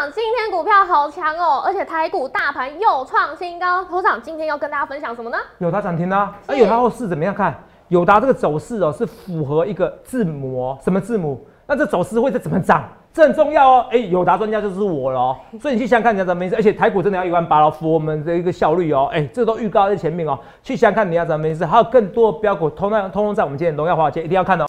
长，今天股票好强哦，而且台股大盘又创新高。头长今天要跟大家分享什么呢？友达涨停啦，那是友达后市怎么样看？友达这个走势哦，是符合一个字母哦，什么字母？那这走势会是怎么涨？这很重要哦。哎，友达专家就是我了哦，所以你去想想看你要怎么意思？而且台股真的要一万八了，符合我们的一个效率哦。哎，这都预告在前面哦，去想想看你要怎么意思？还有更多的标股，通通通通在我们今天的荣耀华尔街一定要看哦。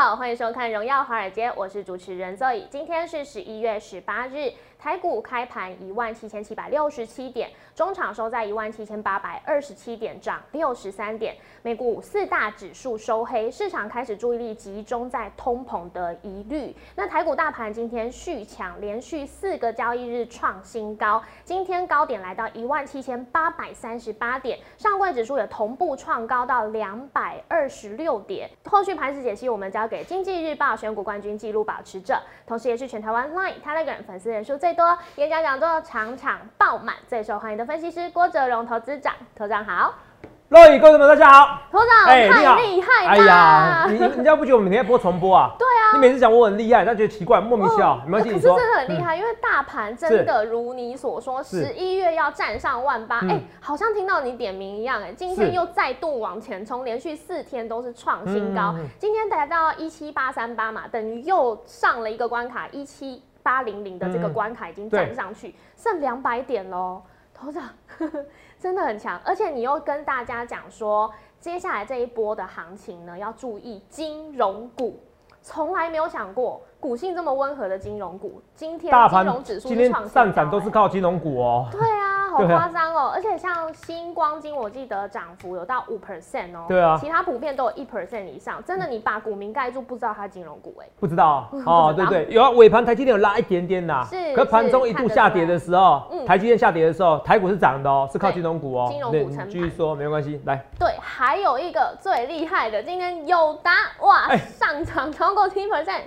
好，欢迎收看《荣耀华尔街》，我是主持人 Zoe。今天是十一月十八日，台股开盘一万七千七百六十七点，中场收在一万七千八百二十七点，涨六十三点。美股四大指数收黑，市场开始注意力集中在通膨的疑虑。那台股大盘今天续强，连续四个交易日创新高，今天高点来到一万七千八百三十八点，上柜指数也同步创高到两百二十六点。后续盘势解析，我们交给经济日报选股冠军纪录保持者，同时也是全台湾 Line、Telegram 粉丝人数最多、演讲讲座场场爆满、最受欢迎的分析师郭哲荣投资长。投长好，各位观众们，大家好。头长、太厉害啦！哎呀，你你人家不觉得我们每天播重播啊？对啊，你每次讲我很厉害，他觉得奇怪，莫名其妙。哦没关系，可你说。是真的很厉害，因为大盘真的如你所说，十一月要站上万八，嗯哎，好像听到你点名一样，哎，今天又再度往前冲，连续四天都是创新高嗯嗯嗯，今天来到一七八三八嘛，等于又上了一个关卡，一七八零零的这个嗯。关卡已经站上去，剩两百点喽，头长 真的很强，而且你又跟大家讲说，接下来这一波的行情呢，要注意金融股。从来没有想过，股性这么温和的金融股，今天金大盘融指数今天上涨都是靠金融股哦。对啊，好夸张哦！而且像星光金，我记得涨幅有到五 percent 哦。对啊其他普遍都有一 percent 以上。真的，你把股民盖住，不知道它金融股哎。不知道 哦，道对对，有啊，尾盘台积电有拉一点点呐，是可盘中一度下跌的时候嗯，台积电下跌的时候，台股是涨的哦，是靠金融股哦。金融股对你撑盘继续说，没有关系，来，对，还有一个最厉害的，今天友达哇、哎上涨超过七 percent，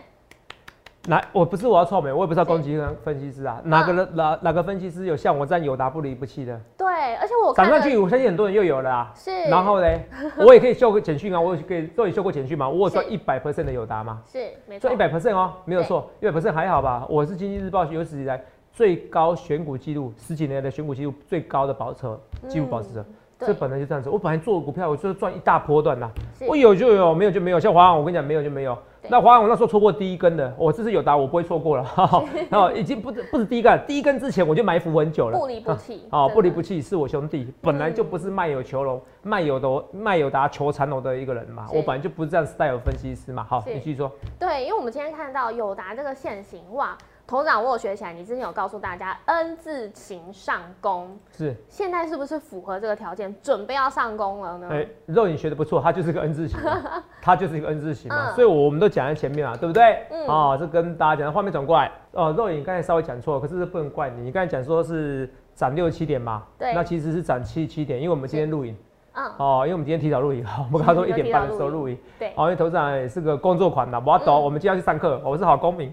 来，我不是我要臭美，我也不知道攻击分析师啊，哪个人哪哪个分析师有像我这样有答不离不弃的，对，而且我涨上去，我相信很多人又有了啊。是，然后呢，我也可以秀个简讯啊，我有可以都有秀过简讯嘛，我有赚一百 percent 的有答嘛，是没错。赚一，百 percent 哦，没有错，一百 percent 还好吧？我是经济日报有史以来最高选股记录，十几年的选股记录最高的保持者，记录保持者。这本来就这样子，我本来做股票，我就是赚一大波段啦。我有就有，没有就没有。像华航，我跟你讲，没有就没有。那华航我那时候错过第一根的，我这次有答我不会错过了。然后已经不是不是第一根，第一根之前我就埋伏很久了。不离不弃 哦，不离不弃是我兄弟，本来就不是卖友求荣、卖友的卖友达求缠龙的一个人嘛，我本来就不是这样 style 分析师嘛。好，你继续说。对，因为我们今天看到友达这个现形，哇，头长我有学起来，你之前有告诉大家 N 字形上攻，是，现在是不是符合这个条件，准备要上攻了呢？哎、肉影学的不错，它就是个 N 字形嘛，它就是一个 N 字形嘛，嗯。所以我们都讲在前面啊，对不对？嗯。哦，这跟大家讲，画面转过来，哦，肉眼刚才稍微讲错，可是这不能怪你，你刚才讲说是涨六七点嘛，对。那其实是涨七七点，因为我们今天录影，嗯，哦，因为我们今天提早录影，我们刚刚说一点半的时候录影，对，哦，因为头长也是个工作款的，我要懂，嗯。我们今天要去上课，我是好公民。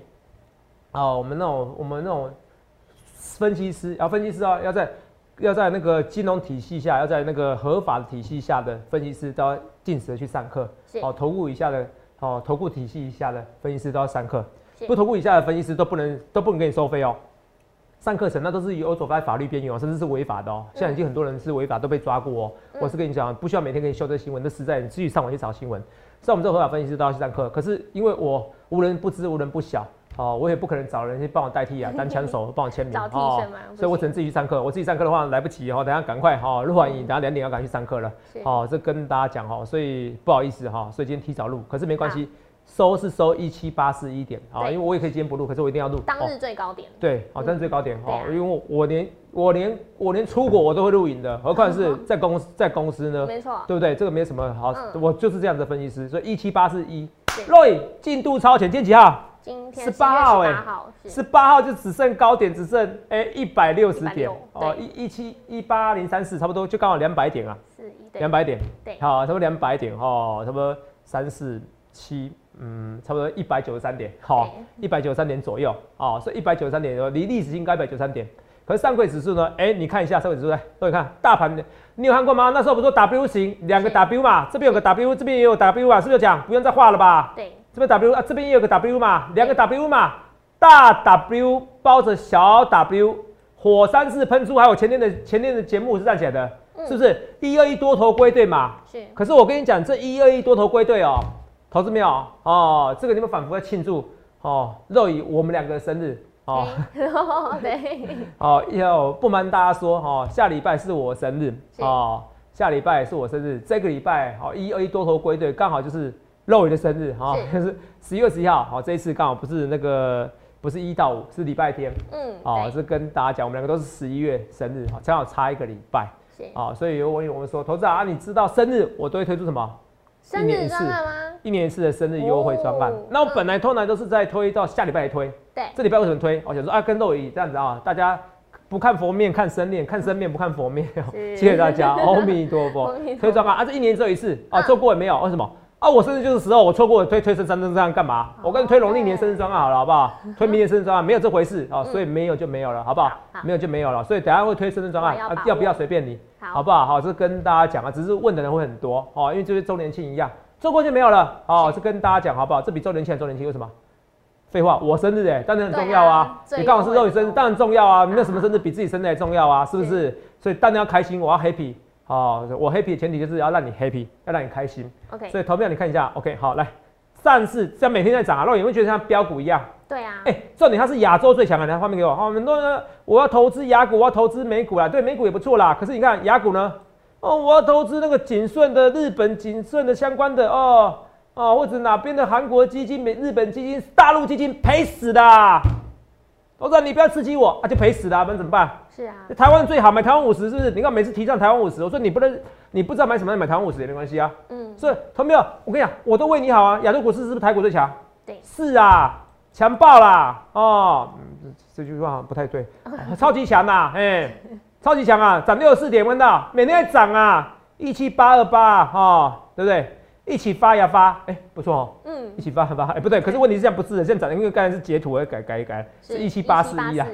哦，我们那种我们那种分析师，要分析师啊，要在要在那个金融体系下，要在那个合法的体系下的分析师都要定时的去上课。是哦，投顾以下的哦，投顾体系以下的分析师都要上课，是不投顾以下的分析师都不能都不能给你收费哦。上课程那都是有走在法律边缘哦，甚至是违法的哦。现在已经很多人是违法都被抓过哦。嗯我是跟你讲，不需要每天给你修这新闻，那实在你自己上网去找新闻。像我们这个合法分析师都要去上课，可是因为我无人不知无人不晓，哦，我也不可能找人去帮我代替啊，单枪手帮我签名哦所以我只能自己去上课。我自己上课的话来不及哦，等下赶快哈，录完影，等下两点要赶去上课了。是哦，这跟大家讲哈，所以不好意思哈，所以今天提早录，可是没关系，收是收一七八四一点啊，对因为我也可以今天不录，可是我一定要录。当哦日最高点，对，好，当日最高点对啊哦，因为我我连我连我连出国我都会录影的，何况是 在公司在公司呢？没错，对不对？这个没什么好，嗯我就是这样的分析师，所以一七八四一是。Roy 进度超前，今天几号？今天18号哎八号是。十八号就只剩高点，只剩哎一百六十点。哦，一一七一八零三四，差不多就刚好两百点啊，是两百点，对。好，差不多两百点哦，差不多三四七嗯，差不多一百九十三点，好，一百九十三点左右，哦，所以一百九十三点离历史新高一百九十三点。可是上柜指数呢？哎，你看一下上柜指数，来，各位看大盘，你有看过吗？那时候不是说 W 型两个 W 嘛，这边有个 W，这边也有 W 嘛，是不是讲？不用再画了吧？对，这边 W 啊，这边也有个 W 嘛，两个 W 嘛，大 W 包着小 W，火山式喷出，还有前天的前天的节目是这样写的，是不是？一二一多头归队嘛，是。可是我跟你讲，这一二一多头归队哦，投资没有哦，这个你们反复在庆祝哦，肉以我们两个生日。哦，对，哦，要不瞒大家说，哦，下礼拜是我生日，哦，下礼拜是我生日，这个礼拜，好，一二一多头归队，刚好就是肉鱼的生日，哈，就是十一月十一号，好，这一次刚好不是那个，不是一到五，是礼拜天，嗯，哦，是跟大家讲，我们两个都是十一月生日，哈，正好差一个礼拜，是，啊，所以我我们说，投资啊，你知道生日我都会推出什么？生日专案吗？一年一次的生日优惠专案。那我本来通常都是在推到下礼拜推。对。这礼拜为什么推？我想说啊，跟肉姨这样子啊，大家不看佛面看生面，看生面不看佛面。谢谢大家，阿弥陀佛。推专案啊，这一年只有一次啊，做过也没有。为什么？啊，我生日就是时候，我错过推推生三生这样干嘛？我跟你推农历年生日专案好了，好不好？推明年生日专案没有这回事啊，所以没有就没有了，好不好？没有就没有了，所以等下会推生日专案啊，要不要随便你，好不好？好，是跟大家讲啊，只是问的人会很多哦，因为就是周年庆一样。错过就没有了，哦，是跟大家讲好不好？这比周年庆周年庆有什么？废话，我生日哎，当然很重要啊！你刚好是肉宇生日，当然重要啊！没有什么生日比自己生日还重要啊，是不是？所以当然要开心，我要 happy，哦，我 happy 的前提就是要让你 happy，要让你开心。OK，所以投票你看一下，OK，好，来，上市像每天在涨啊，肉宇会觉得像标股一样。对啊。哎，重点它是亚洲最强的，来画面给我。好，很多人我要投资雅股，我要投资美股啦，对，美股也不错啦。可是你看雅股呢？哦，我要投资那个景顺的日本景顺的相关的哦。哦，或者哪边的韩国基金、美日本基金、大陆基金赔死的，我说你不要刺激我，啊就赔死了，不然怎么办？是啊，台湾最好买台湾五十，是不是？你看每次提倡台湾五十，我说你不能，你不知道买什么，买台湾五十也没关系啊。嗯，所以同没有？我跟你讲，我都为你好啊。亚洲股市是不是台股最强？对，是啊，强爆啦！哦，这句话不太对，超级强啊，哎，超级强啊，涨六十四点，问到？每天在涨啊，一七八二八，哈，对不对？一起发呀发，哎，不错哦，嗯，一起发发，哎，不对，可是问题是这样不是的，现在涨，因为刚才是截图，我要改改一改，是一七八四一啊，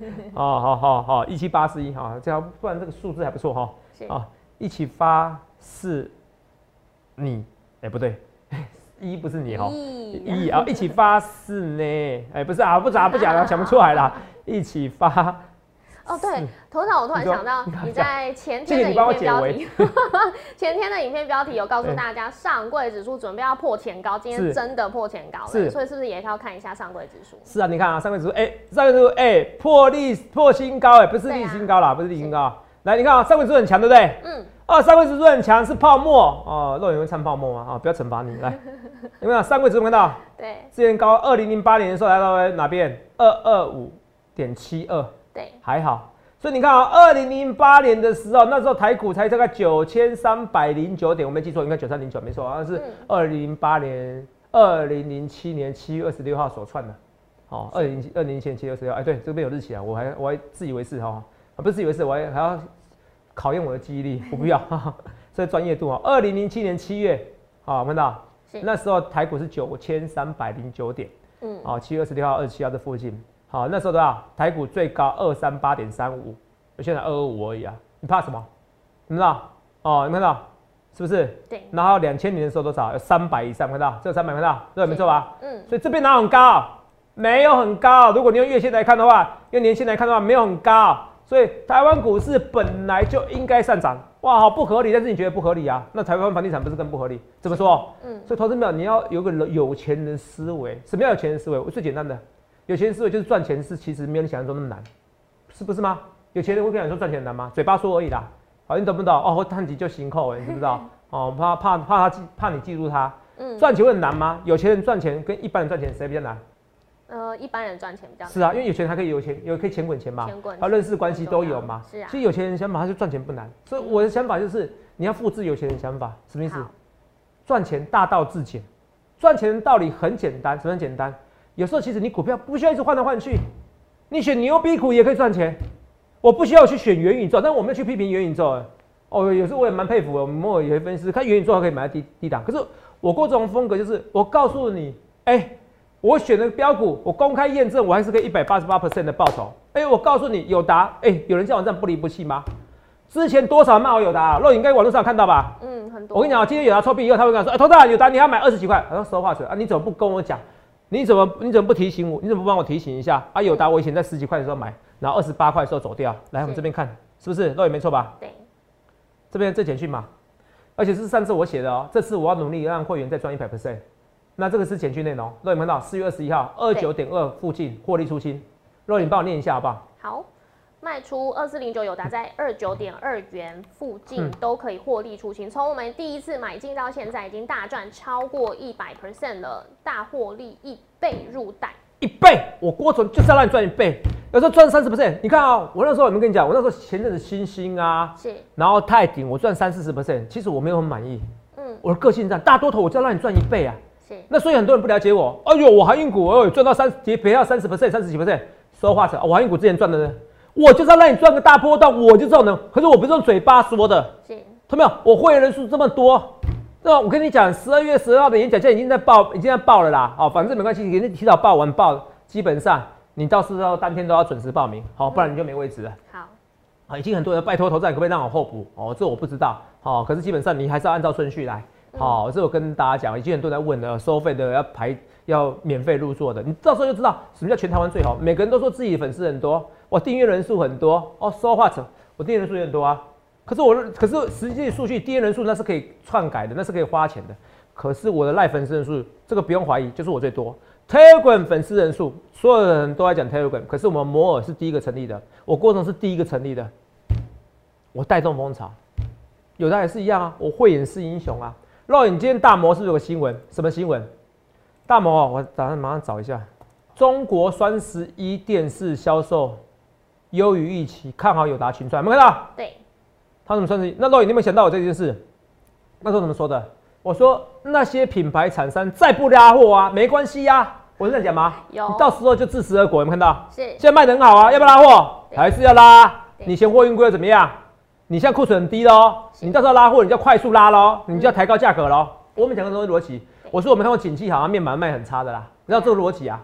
哦，好好好，一七八四一哈，这样不然这个数字还不错哈，啊，一起发是你，哎，不对，一不是你哈，一。啊，一起发是呢，哎，不是啊，不咋不讲了，想不出来了，一起发。哦，对，头脑我突然想到，你在前天的影片标题，前天的影片标题有告诉大家，上柜指数准备要破前高，今天真的破前高了，所以是不是也要看一下上柜指数？是啊，你看啊，上柜指数，哎，上柜指数，哎，破历破新高，哎，不是历新高啦，不是历新高，来，你看啊，上柜指数很强，对不对？嗯。啊，上柜指数很强，是泡沫哦，肉眼会掺泡沫吗？啊，不要惩罚你，来，有没有上柜指数看到？对，之前高，二零零八年的时候来到哪边？二二五点七二。对，还好，所以你看啊，二零零八年的时候，那时候台股才大概九千三百零九点，我没记错，应该九三零九，没错，好像是二零零八年、二零零七年七月二十六号所串的，哦，二零二零零七年七月二十六，哎，对，这边有日期啊，我还我还自以为是哈，不是自以为是，我还还要考验我的记忆力，我不要，这专业度啊，二零零七年七月，好，看到，那时候台股是九千三百零九点，嗯，哦，七月二十六号、二十七号这附近。好，那时候多少？台股最高二三八点三五，现在二二五而已啊！你怕什么？你知道？哦，你看到是不是？对。然后两千年的时候多少？有三百以上，看到？这三百看到？对，没错吧？嗯。所以这边哪很高？没有很高。如果你用月线来看的话，用年线来看的话，没有很高。所以台湾股市本来就应该上涨。哇，好不合理，但是你觉得不合理啊？那台湾房地产不是更不合理？怎么说？嗯。所以投资者你要有个有钱人思维。什么叫有钱人思维？最简单的。有钱人思维就是赚钱是其实没有你想象中那么难，是不是吗？有钱人会跟你说赚钱难吗？嘴巴说而已啦。好，你懂不懂？哦，我探底就行扣，你知不知道？哦，怕怕怕他记，怕你记住他。嗯。赚钱会很难吗？有钱人赚钱跟一般人赚钱谁比较难？呃，一般人赚钱比较。是啊，因为有钱人还可以有钱，有可以钱滚钱嘛。钱滚。他认识关系都有嘛。是啊。其实有钱人想法他就赚钱不难，所以我的想法就是你要复制有钱人想法，什么意思？赚钱大道至简，赚钱的道理很简单，什么很简单？有时候其实你股票不需要一直换来换去，你选牛逼股也可以赚钱。我不需要去选元宇宙，但我们要去批评元宇宙。哦，有时候我也蛮佩服我们有些分析师看元宇宙还可以买在低低档，可是我过这种风格就是我告诉你，哎、我选的标股，我公开验证，我还是可以一百八十八 percent 的报酬。哎、我告诉你，友达，哎、有人叫我这样不离不弃吗？之前多少人骂我友达、啊，肉你应该网络上看到吧？嗯，很多。我跟你讲，今天有达臭屁以后，他会跟我说，哎、头大友达你要买二十几块，他说实话者啊，你怎么不跟我讲？你怎么你怎么不提醒我？你怎么不帮我提醒一下？啊，友达我以前在十几块的时候买，然后二十八块的时候走掉。来，我们这边看，是不是肉也没错吧？对，这边这简讯嘛，而且是上次我写的哦，这次我要努力让会员再赚一百 percent。那这个是简讯内容，肉眼看到四月二十一号二九点二附近获利出清，肉眼帮我念一下好不好？好，卖出二四零九有达在二九点二元附近嗯都可以获利出清。从我们第一次买进到现在，已经大赚超过一百 percent 了，大获利一倍入袋。一倍，我郭总就是要让你赚一倍，有时候赚三十 percent。你看啊、我那时候有没有跟你讲？我那时候前阵子星星啊，是，然后泰鼎我赚三四十 percent，其实我没有很满意。嗯，我的个性这样，大多头我就要让你赚一倍啊。是，那所以很多人不了解我，哎呦，我航运股哎呦赚到三跌赔到三十 percent、三十几 percent，说话者，我航运股之前赚的呢，我就是要让你赚个大波段，我就这种人。可是我不是用嘴巴说的，是，看到没有？我会员人数这么多，那我跟你讲，十二月十二号的演讲现在已经在报，已经在报了啦。好，反正没关系，给你提早报完报，基本上你到时候当天都要准时报名，好，不然你就没位置了。好，啊，已经很多人拜托投资人可不可以让我候补？哦，这我不知道。好、可是基本上你还是要按照顺序来。好、这我跟大家讲，已经很多人在问了，收费的要排要免费入座的，你到时候就知道什么叫全台湾最好。每个人都说自己粉丝很多，我订阅人数很多，哦，so what？我订阅人数也很多啊。可是我可是实际数据订阅人数那是可以篡改的，那是可以花钱的。可是我的赖粉丝人数，这个不用怀疑，就是我最多。Telegram 粉丝人数，所有的人都在讲 Telegram，可是我们摩尔是第一个成立的，我郭总是第一个成立的，我带动风潮。有的也是一样啊，我慧眼识英雄啊。肉眼今天大摩是不是有个新闻？什么新闻？大摩哦，我打算马上找一下。中国双十一电视销售优于预期，看好友达群创，有没有看到？对，他怎么算是？那肉眼你有没有想到我这件事？那时候怎么说的？我说那些品牌厂商再不拉货啊，没关系呀、我是这样讲吗？有你到时候就自食恶果，有没有看到？是，现在卖得很好啊，要不要拉货？对还是要拉？你嫌货运贵又怎么样？你现在库存很低喽，你到时候拉货，你就要快速拉喽，你就要抬高价格喽。我们讲的都是逻辑，我说我们看过景气好像面板卖很差的啦，你知道这个逻辑啊？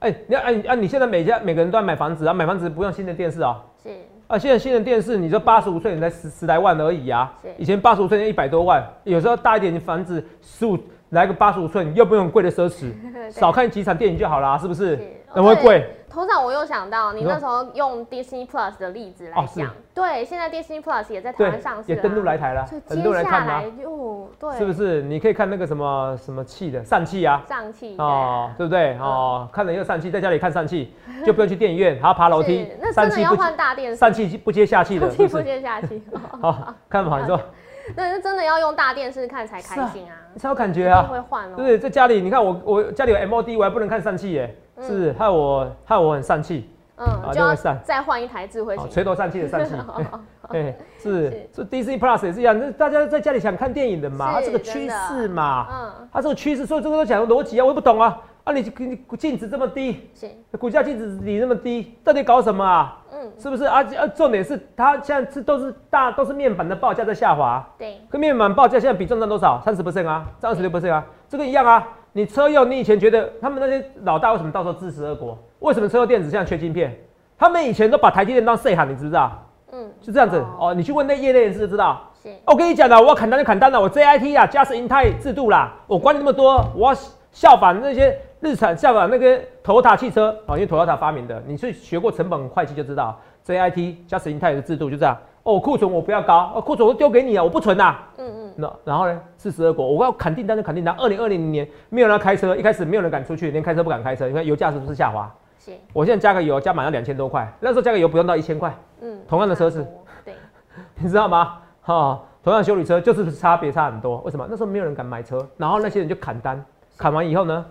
哎、你要哎啊，你现在每家每个人都要买房子啊，买房子不用新的电视啊、是，啊，现在新的电视，你说八十五寸，你才十十来万而已啊是。以前八十五寸一百多万，有时候大一点的房子十五来个八十五寸，又不用贵的奢侈，少看几场电影就好啦，是不是是？怎么会贵？头长，我又想到你那时候用 Disney Plus 的例子来讲，对，现在 Disney Plus 也在台对湾上，市也登陆来台了接下来？又对，是不是？你可以看那个什么什么气的疝气啊，上气哦，对不对？哦，看了又疝气，在家里看疝气，就不用去电影院，还要爬楼梯，那真的要换大电视，疝气不接下气的，不？接下气，好，看不好你说，那是真的要用大电视看才开心啊，你才有感觉啊。会换哦，对？在家里，你看我我家里有 MOD，我还不能看疝气耶，嗯是不是？害我害我很丧气，嗯，啊就要散再换一台智慧哦型，垂头丧气的丧气。对，是是，是 DC Plus 也是一样，那大家在家里想看电影的嘛，它是是个趋势嘛，嗯，它这个趋势，所以这个都讲逻辑啊，我也不懂啊。啊，你你净值这么低，是，股价净值你那么低，到底搞什么啊？嗯，是不是啊？啊，重点是它现在是都是大都是面板的报价在下滑，对，跟面板报价现在比重占多少？三十 percent 啊，占二十六 percent 啊，这个一样啊。你车用，你以前觉得他们那些老大为什么到时候自食恶果？为什么车用电子现在缺晶片？他们以前都把台积电当碎喊，你知不知道？嗯，就这样子哦你去问那业内人士就知道。是，我跟你讲了，我要砍单就砍单了，我 JIT 啊，加是英泰制度啦，我管你那么多，我要效仿那些日产，效仿那个 Toyota 汽车啊，因为 Toyota 发明的，你去学过成本会计就知道，JIT 加是英泰的制度就这样。哦，库存我不要高，哦，库存我丢给你啊，我不存呐、嗯嗯，那然后呢，四十二国，我要砍订单就砍订单。二零二零年没有人要开车，一开始没有人敢出去，连开车不敢开车，你看油价是不是下滑？是，我现在加个油加满要两千多块，那时候加个油不用到一千块，嗯，同样的车子差不多，对，你知道吗？哈、同样修理车就是差别差很多。为什么？那时候没有人敢买车，然后那些人就砍单，砍完以后呢，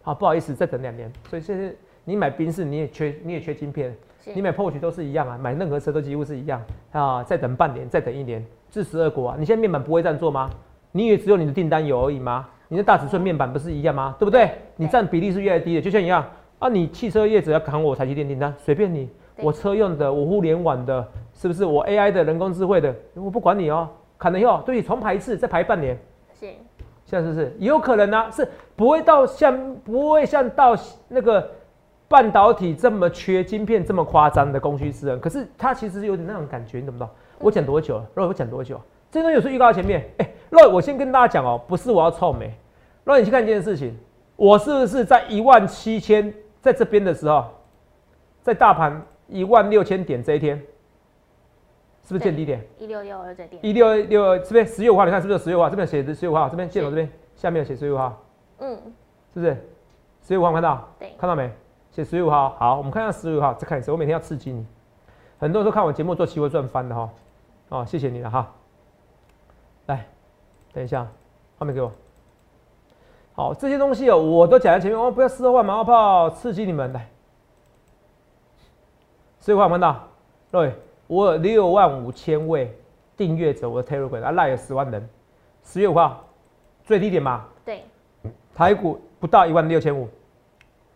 好不好意思，再等两年。所以现在你买宾士你也缺你也缺晶片，是你买 Porsche 都是一样啊，买任何车都几乎是一样啊。再等半年，再等一年，至十二国啊。你现在面板不会这样做吗？你以为只有你的订单有而已吗？你的大尺寸面板不是一样吗？对不对？你占比例是越来越低的，就像一样啊。你汽车业者要砍我台积电订单，随便你，我车用的，我互联网的，是不是？我 AI 的人工智慧的，我不管你哦。砍了以后，对你，重排一次，再排半年，是，现在是不是也有可能呢、是不会到像不会像到那个半导体这么缺晶片这么夸张的供需失衡，可是它其实有点那种感觉，你懂不懂？我讲多久了？肉我讲多久？这东西有时候预告在前面，哎、肉我先跟大家讲哦，不是我要臭美，肉你去看一件事情，我是不是在一万七千在这边的时候，在大盘一万六千点这一天，是不是见低点？一六六二这点，一六六这边十月五号，你看是不是十月五号？这边写的十月五号，这边箭头这边下面有写十月五号，嗯，是不是？十月五号看到？对，看到没？写十月五号。好，我们看一下十月五号，再看一次。我每天要刺激你。很多人都看我节目做期货赚翻的哈。哦，谢谢你了哈。来，等一下，画面给我。好，这些东西哦，我都讲在前面。哦，不要事后万马后炮，刺激你们来。十月五号有没有看到？各位，我有六万五千位订阅者，我的 Telegram 啊，赖有十万人。十月五号最低点嘛，对，台股不到一万六千五，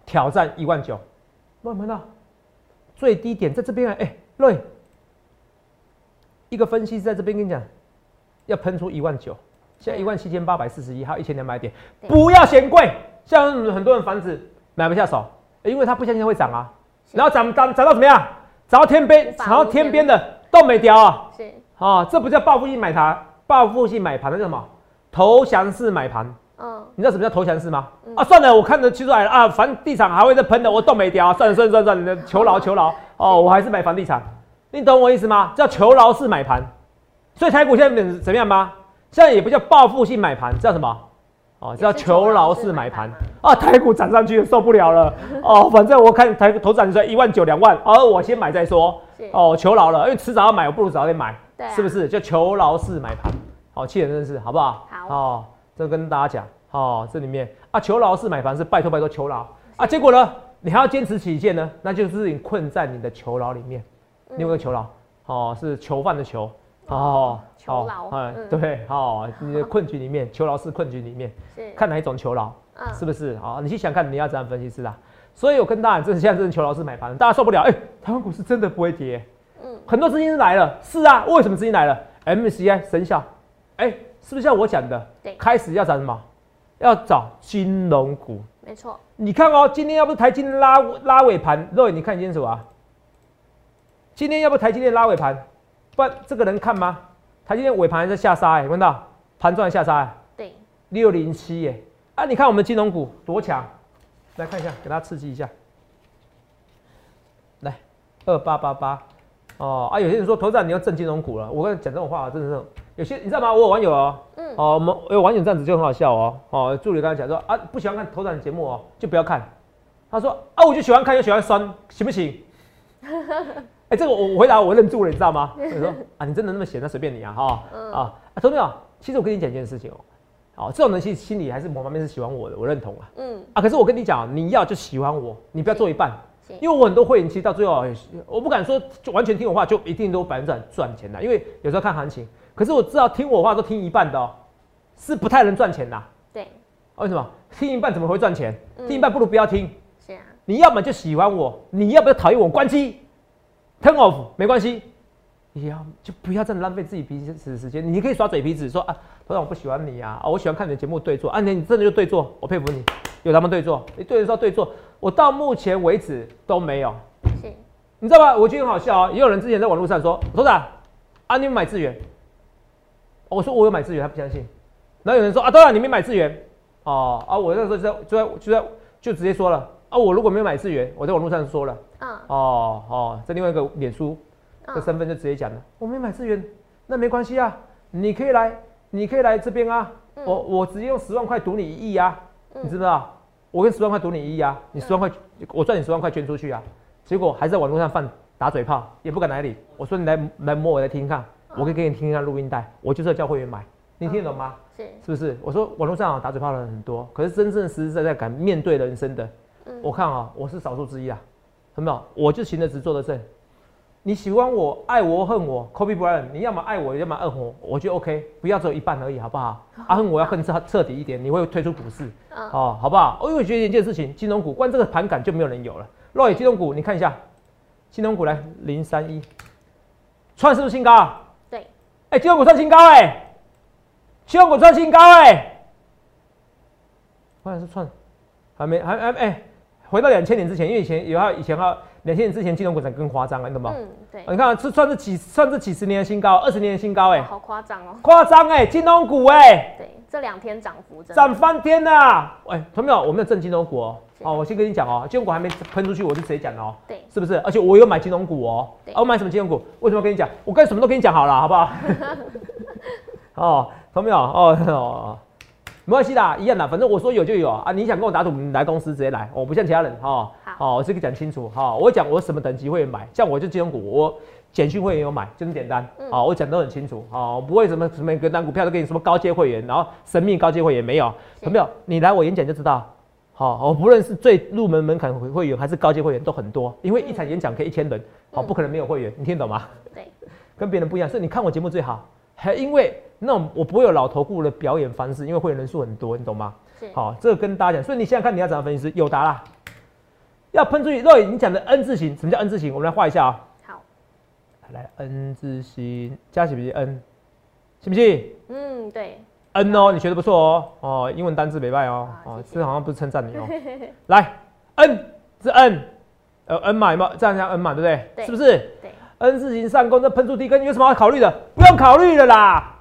挑战一万九，有没有看到？最低点在这边啊！哎、瑞，一个分析师在这边跟你讲，要喷出一万九，现在一万七千八百四十一，还有一千两百点，不要嫌贵。像很多人房子买不下手，因为他不相信会涨啊，然后涨涨涨到怎么样？涨到天边，涨到天天边的都没掉啊！是，啊，这不叫报复性买盘，报复性买盘，那叫什么？投降式买盘。嗯，你知道什么叫投降式吗？啊，算了，我看得出来了。啊，房地产还会再喷的，我动没掉啊，算了算了算了算了，求饶求饶。哦，我还是买房地产，你懂我意思吗？叫求饶式买盘，所以台股现在怎怎么样吗？现在也不叫报复性买盘，叫什么？哦，叫求饶式买盘。啊！台股涨上去了受不了了。哦，反正我看台股头涨出来一万九两万，哦，我先买再说，哦，求饶了，因为迟早要买，我不如早点买，是不是？叫求饶式买盘，好，气人真是，好不好？好。哦，这跟大家讲，哦，这里面啊，求饶式买房是拜托拜托求饶啊，结果呢，你还要坚持己见呢，那就是你困在你的囚牢里面。嗯你有没有囚牢？哦，是囚犯的囚。哦，囚牢嗯，对，哦，你的困局里面，囚牢是困局里面，是，看哪一种囚牢，嗯是不是？好，你去想看你要怎样分析是啊？所以我跟大家，这现在真的囚牢是买盘，大家受不了。哎，台湾股市真的不会跌，嗯，很多资金来了，是啊，为什么资金来了？MCI 生效，哎，是不是像我讲的？对开始要找什么？要找金融股。没错，你看哦，今天要不是台积电拉拉尾盘，肉眼你看清楚啊。今天要不台积电拉尾盘，不然这个能看吗？台积电尾盘还在下杀看到盘中还下杀哎、对，六零七耶。啊，你看我们金融股多强，来看一下，给大家刺激一下。来，二八八八，哦啊，有些人说头长你要挣金融股了，我跟你讲这种话真的是，有些你知道吗？我有网友哦，嗯，哦，我们有网友这样子就很好笑哦。哦，助理刚才讲说啊，不喜欢看头展节目哦，就不要看。他说啊，我就喜欢看，又喜欢酸，行不行？哎、这个我我回答我认住了，你知道吗？我说啊，你真的那么闲，那随便你啊，哈、嗯啊啊，投资者，其实我跟你讲一件事情哦，哦，这种人其实心里还是某方面是喜欢我的，我认同啊。嗯，啊，可是我跟你讲，你要就喜欢我，你不要做一半，因为我很多会员其实到最后，我不敢说就完全听我话就一定都百分之百赚钱的，因为有时候看行情。可是我知道听我话都听一半的哦，是不太能赚钱的。对，为什么？听一半怎么会赚钱？嗯听一半不如不要听。是啊，你要么就喜欢我，你要不要讨厌我？关机，turn off 没关系。你要就不要这样浪费自己彼此时间。你可以耍嘴皮子说啊，头长我不喜欢你啊，啊我喜欢看你的节目对坐啊，你你真的就对坐，我佩服你，有他们对坐，你对的时候对坐，我到目前为止都没有。是，你知道吗？我觉得很好笑啊、也有人之前在网络上说，头长啊，你有买资源？我说我有买资源，他不相信。然后有人说啊，当然你没买资源。哦啊，我那时候就在就在就在就直接说了。啊，我如果没有买资源，我在网络上说了嗯。哦哦，在另外一个脸书的嗯，身份就直接讲了，我没买资源，那没关系啊，你可以来，你可以来这边啊，嗯。我我直接用十万块赌你一亿啊，嗯你知不知道？我跟十万块赌你一亿啊，你十万块，我赚你十万块捐出去啊，结果还在网络上放打嘴炮，也不敢来理。我说你来来摸我来听听看，我可以给你听一下录音带，我就是要叫会员买，你听得懂吗？是，是不是？我说网络上啊打嘴炮的人很多，可是真正实实在在敢面对人生的，嗯我看啊我是少数之一啊，有没有？我就行得直坐得正。你喜欢我、爱我、恨我，Kobe Bryant，你要么爱我，要么恨我，我就 OK，不要只有一半而已，好不好？啊，恨我要恨彻彻底一点，你会退出股市嗯，哦，好不好？因为我觉得一件事情，金融股关这个盘感就没有人有了。若野金融股，你看一下，金融股来零三一，创是不是新高哎、欸，金融股创新高哎、欸，金融股创新高哎、我还是创，还没还还哎、回到两千年之前，因为以前有啊以前啊。两千年之前金融股才更夸张啊，你懂吗？嗯，对，你看这算是几算是几十年的新高，二十年的新高哎、好夸张哦。夸张哎，金融股哎、对，这两天涨幅真涨翻天啦！哎、同没有？我没有挣金融股哦。是哦，我先跟你讲哦，金融股还没喷出去，我就直接讲了哦，对，是不是？而且我有买金融股哦。对啊，我买什么金融股？为什么要跟你讲？我跟什么都跟你讲好了，好不好？哦，同没有？哦哦，没关系啦，一样的，反正我说有就有啊。你想跟我打赌，你来公司直接来，我不像其他人哈。哦好哦，我这个讲清楚哈。我讲我什么等级会员买，像我就金融股，我简讯会员有买，就这么简单。嗯好，我讲都很清楚。好，我不会什么什么每个单股票都给你什么高阶会员，然后神秘高阶会员没有，是有没有？你来我演讲就知道。好，我不论是最入门门槛会会员还是高阶会员都很多，因为一场演讲可以一千人，好，嗯不可能没有会员，你听懂吗？对，跟别人不一样，所以你看我节目最好，还因为那种我不会有老头顾的表演方式，因为会员人数很多，你懂吗？是，好，这个跟大家讲，所以你现在看你要怎样分析师，有答啦，要喷出去。肉眼你讲的 N 字形，什么叫 N 字形？我们来画一下啊、好，来 N 字形加起不起 N，信不信嗯，对，？N 哦，你学的不错哦，哦，英文单字没败哦，哦，这好像不是称赞你哦。来，N 是 N，呃 N 嘛有没有？这样叫 N 嘛，对不对？对是不是对，？N 字形上攻，这喷出低根，有什么好考虑的？不用考虑了啦，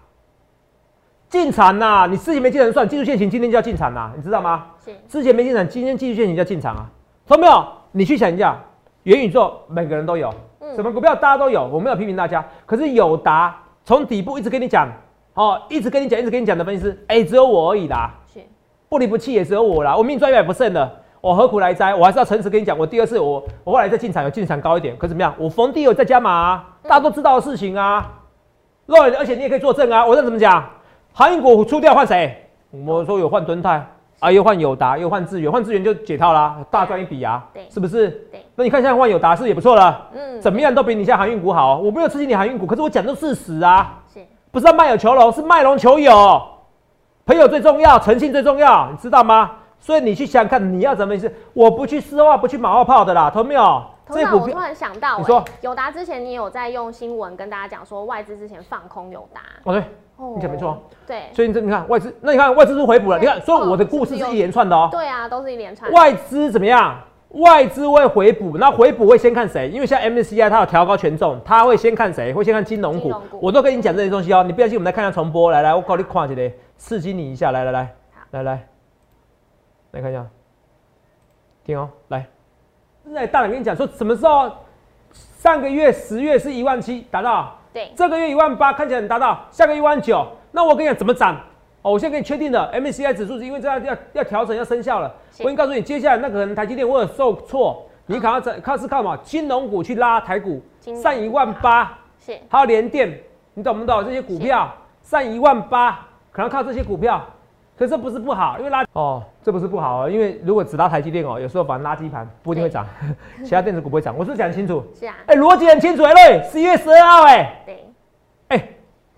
进场呐！你之前没进场算，技术线型今天就要进场啦，你知道吗？是，之前没进场，今天技术线型就要进场啊，懂没有？你去想一下，元宇宙每个人都有，嗯什么股票大家都有，我没有批评大家，可是友达从底部一直跟你讲，哦，一直跟你讲，一直跟你讲的分析师，哎、只有我而已啦，是，不离不弃也只有我啦，我命赚一百不剩的，我何苦来哉？我还是要诚实跟你讲，我第二次我我后来再进场有进场高一点，可怎么样？我逢低有再加码、啊，大家都知道的事情啊。肉眼，而且你也可以作证啊。我这怎么讲？航运股出掉换谁？我说有换敦泰啊，又换友达，又换智源，换智源就解套啦，大赚一笔啊，对是不是？对，那你看现在换友达是也不错了，嗯，怎么样都比你现在航运股好。我没有刺激你航运股，可是我讲的是事实啊。是，不是要卖友求荣，是卖龙求友。朋友最重要，诚信最重要，你知道吗？所以你去想想看，你要怎么意思？我不去丝袜，不去马后炮的啦，同没有？头长，我突然想到、你说哎友达之前你有在用新闻跟大家讲说外资之前放空友达，哦对，哦你讲没错，对，所以你这你看外资，那你看外资是回补了，你看，所以我的故事是一连串的哦。对啊，都是一连串，外资怎么样？外资会回补，那回补会先看谁？因为像 MSCI 它有调高权重，它会先看谁？会先看金融股。融股我都跟你讲这些东西哦，你不相信，我们来看一下重播。来来，我搞你看一下，刺激你一下。来来来好，来来，来看一下，听哦，来。在大人跟你讲说，什么时候？上个月十月是一万七达到，对，这个月一万八看起来很达到，下个月一万九，那我跟你讲怎么涨？哦，我现在给你确定的，MSCI 指数是因为这样要要调整要生效了。我已经告诉你，接下来那可能台积电会有受挫，你可能要在靠是靠什么？金融股去拉台股上一万八，是，还有联电，你懂不懂？这些股票上一万八，可能靠这些股票。可是这不是不好，因为拉哦，这不是不好哦，因为如果只拉台积电哦，有时候反正垃圾盘不一定会涨，其他电子股不会涨。我是不是讲清楚，是啊，哎、逻辑很清楚哎、对，十一月十二号哎、对，哎、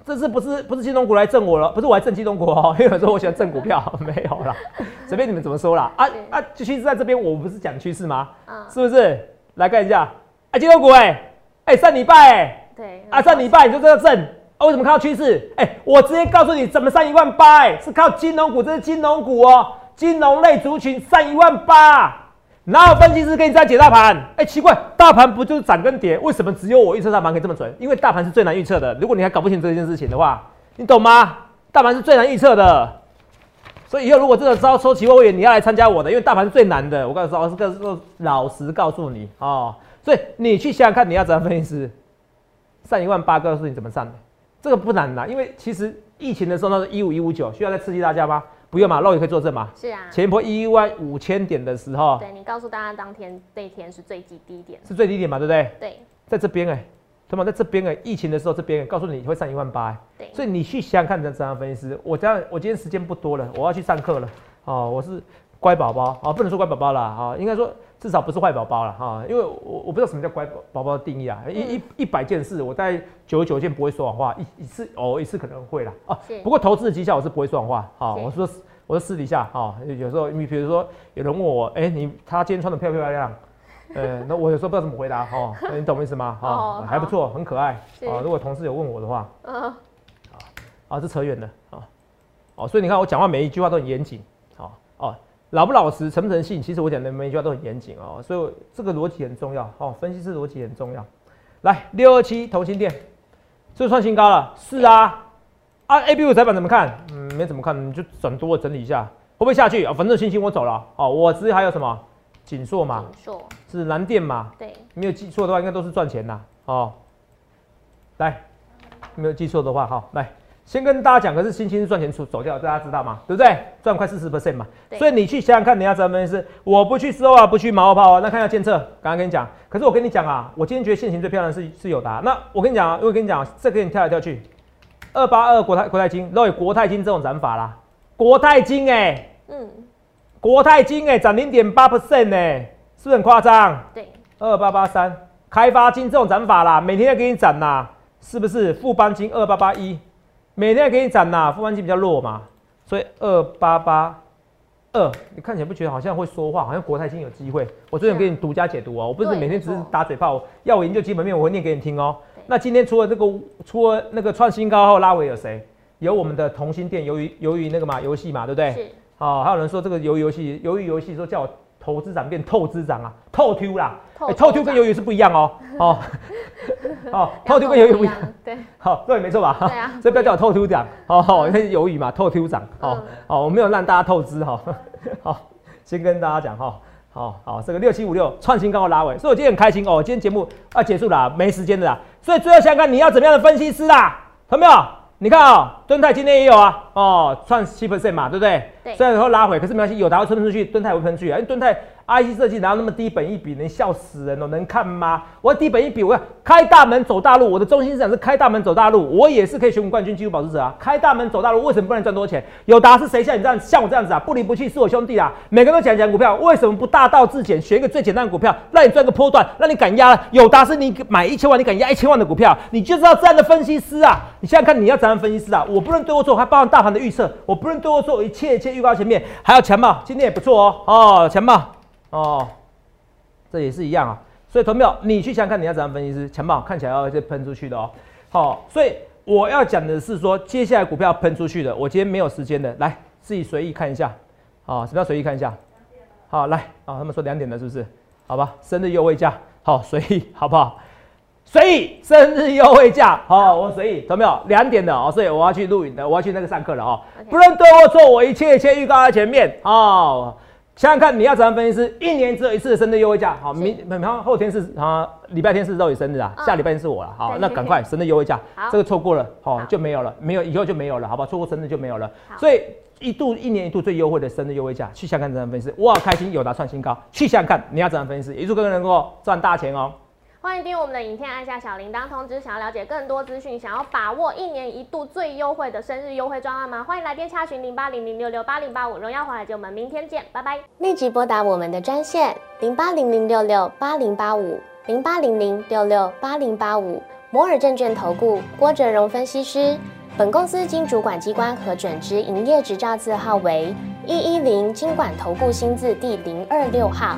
这次不是不是金融股来挣我了，不是我来挣金融股哦，因为有时候我喜欢挣股票，没有啦，随便你们怎么说啦。啊是啊，趋势在这边，我不是讲趋势吗？嗯，是不是？来看一下，哎，金融股哎、哎、上礼拜哎、对，啊上礼拜你就这个挣，啊为什么看到趋势？哎、我直接告诉你怎么上一万八哎，是靠金融股，这是金融股哦，金融类族群上一万八。哪有分析师给你这样解大盘？哎、奇怪，大盘不就是涨跟跌？为什么只有我预测大盘可以这么准？因为大盘是最难预测的。如果你还搞不清这件事情的话，你懂吗？大盘是最难预测的。所以以后如果真的招收期货会员，你要来参加我的，因为大盘是最难的。我告诉老师，告诉老实告诉你哦。所以你去想想看，你要怎样分析师上一万八，告诉你怎么上的，这个不难的。因为其实疫情的时候那是一五一五九，需要再刺激大家吗？不用嘛，肉也可以作证嘛。是啊，前一波一万五千点的时候对你告诉大家当天那天是最低低点，是最低点嘛，对不对？对在这边哎、他妈在这边哎、疫情的时候这边、欸、告诉你会上一万八、欸，对，所以你去想想看，你的怎样分析师。我这样，我今天时间不多了，我要去上课了。哦，我是乖宝宝啊，不能说乖宝宝啦，啊，应该说至少不是坏宝宝了哈，因为我我不知道什么叫乖宝宝的定义啊，一一一百件事，我大概九十九件不会说谎话，一一次哦一次可能会啦，啊，不过投资的绩效我是不会说谎话，好，我说我说私底下哈，有时候你比如说有人问我，哎、你他今天穿的漂不漂亮？呃，那我有时候不知道怎么回答哈，哦你懂我意思吗？哈、还不错，很可爱是啊。如果同事有问我的话，啊，啊，这扯远了啊。哦，所以你看我讲话每一句话都很严谨，哦哦，老不老实、诚不诚信，其实我讲的每一句话都很严谨哦，所以这个逻辑很重要哦，分析师逻辑很重要。来，六二七同心店，是不是创新高了？是啊，啊 A B 五窄板怎么看？嗯，没怎么看，你就整多整理一下，会不会下去啊？反正星星我走了哦，我只还有什么锦硕嘛，锦硕是蓝电嘛，对，没有记错的话，应该都是赚钱的哦。来，没有记错的话，好，来，先跟大家讲，可是星星是赚钱出走掉，大家知道吗？对不对？赚快四十 percent 嘛，所以你去想想看，你要怎么分析？我不去收啊，不去马后炮啊，那看一下监测，刚刚跟你讲，可是我跟你讲啊，我今天觉得现行最漂亮的是是友达，那我跟你讲啊，我跟你讲啊，这个给你跳来跳去，二八二国泰国泰金，都有国泰金这种涨法啦，国泰金哎、嗯，国泰金哎、涨零点八 percent 哎，是不是很夸张？对，二八八三，开发金这种涨法啦，每天要给你涨啦，是不是？富邦金二八八一，每天要给你涨呐，富邦金比较弱嘛，所以二八八二，你看起来不觉得好像会说话，好像国泰金有机会？我最近给你独家解读哦，我不是每天只是打嘴炮，要我研究基本面，我会念给你听哦对。那今天除了这个，除了那个创新高后拉尾有谁？有我们的同心店，由于由于那个嘛游戏嘛，对不对？是，哦，还有人说这个鱿鱼游戏，由于游戏说叫我投资长变透支长啊，透 Q 啦，透 Q 跟鱿鱼是不一样哦，哦，哦，透 Q 跟鱿鱼不一样，，对，好，对，没错吧？对啊 所以不要叫我透 Q 长，哦，哦，因为鱿鱼嘛，透 Q 长，哦嗯，哦，我没有让大家透支哈，好，先跟大家讲哈。好好，这个六七五六创新高的拉尾，所以我今天很开心哦。今天节目要结束了啊，没时间的啦。所以最后想想看你要怎么样的分析师啦，看到没有？你看哦，敦泰今天也有啊，哦，创七 percent 嘛，对不对？对虽然说拉回，可是没关系，有达会喷出去，敦泰会喷出去啊。因为敦泰 IC 设计哪有那么低本一笔，能笑死人哦，能看吗？我低本一笔，我要开大门走大路，我的中心思想是开大门走大路，我也是可以选股冠军纪录保持者啊。开大门走大路，为什么不能赚多钱？有达是谁像你这样像我这样子啊？不离不弃是我兄弟啊！每个人都讲讲股票，为什么不大道至简，选一个最简单的股票，让你赚个波段，让你敢压？有达是你买一千万，你敢压一千万的股票，你就知道这样的分析师啊！你现在看，你要怎样分析师啊？我不能对我做，还包含大盘的预测，我不能对我做，一切一切预告前面，还有强茂，今天也不错哦，哦，强茂，哦，这也是一样啊。所以，投票，你去想想看，你要怎样分析师？强茂看起来要再喷出去的哦。好、所以我要讲的是说，接下来股票喷出去的，我今天没有时间的，来自己随意看一下。好、什么叫随意看一下？好，来啊、他们说两点的，是不是？好吧，生日优惠价，好，随意，好不好？随意生日优惠价，好，我随意，懂没有？两点的哦，所以我要去录影的，我要去那个上课了哦。OK 不论对或错，我一切一切预告在前面哦。想想看，你要怎样分析师？一年只有一次的生日优惠价，好，明明后后天是啊，礼拜天是肉宇生日啊，嗯下礼拜天是我了，好，那赶快生日优惠价好，这个错过了，好好。就没有了，没有以后就没有了，好吧？错过生日就没有了，所以一度一年一度最优惠的生日优惠价，去想想看怎样分析。师，哇，开心有达创新高，去想想看你要怎样分析。师，也祝各位能够赚大钱哦。欢迎订阅我们的影片，按下小铃铛通知。想要了解更多资讯，想要把握一年一度最优惠的生日优惠专案吗？欢迎来电洽询零八零零六六八零八五。荣耀华尔街，我们明天见，拜拜。立即拨打我们的专线零八零零六六八零八五零八零零六六八零八五摩尔证券投顾郭哲荣分析师。本公司经主管机关核准之营业执照字号为一一零金管投顾新字第零二六号。